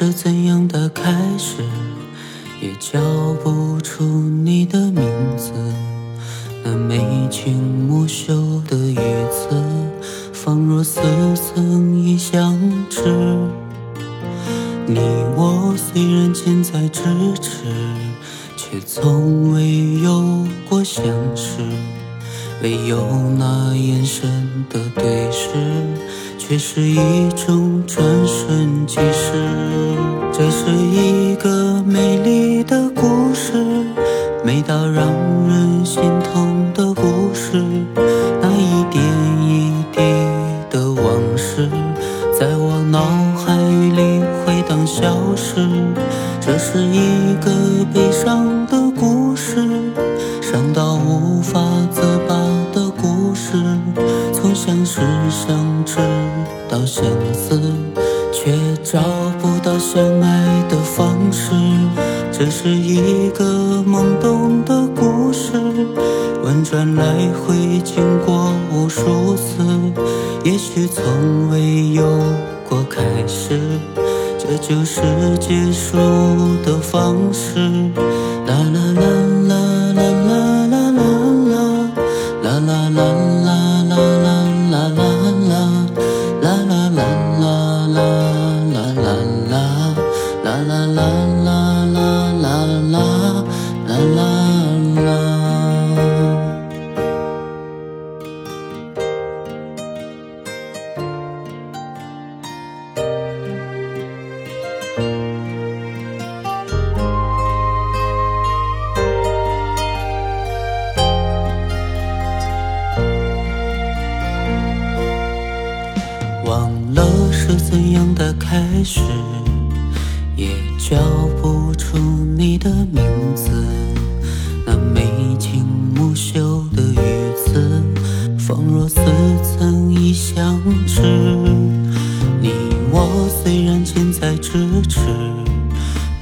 是怎样的开始，也叫不出你的名字。那眉清目秀的语词，仿若似曾已相识。你我虽然近在咫尺，却从未有过相识。唯有那眼神的对却是一种转瞬即逝。这是一个美丽的故事，美到让相知到相思，却找不到相爱的方式。这是一个懵懂的故事，婉转来回经过无数次，也许从未有过开始。这就是结束的方式。啦啦忘了是怎样的开始，也叫不出你的名字。那眉清目秀的语词，仿若似曾相识。你我虽然近在咫尺，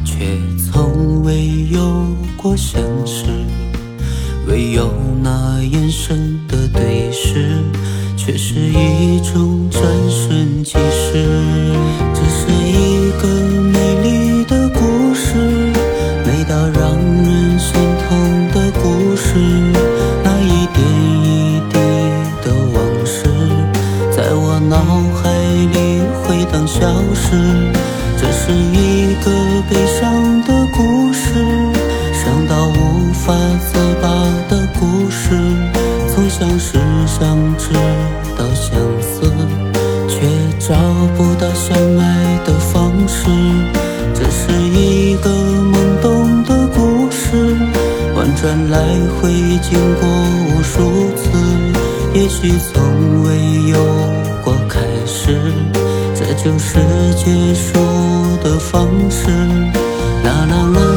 却从未有过相识。唯有那眼神的对视，却是一种转瞬即逝。这是一个美丽的故事，美到让人心痛的故事。那一点一滴的往事，在我脑海里回荡消失。这是一个悲伤的故事，伤到无法婉转来回经过无数次，也许从未有过开始。这就是结束的方式。啦啦啦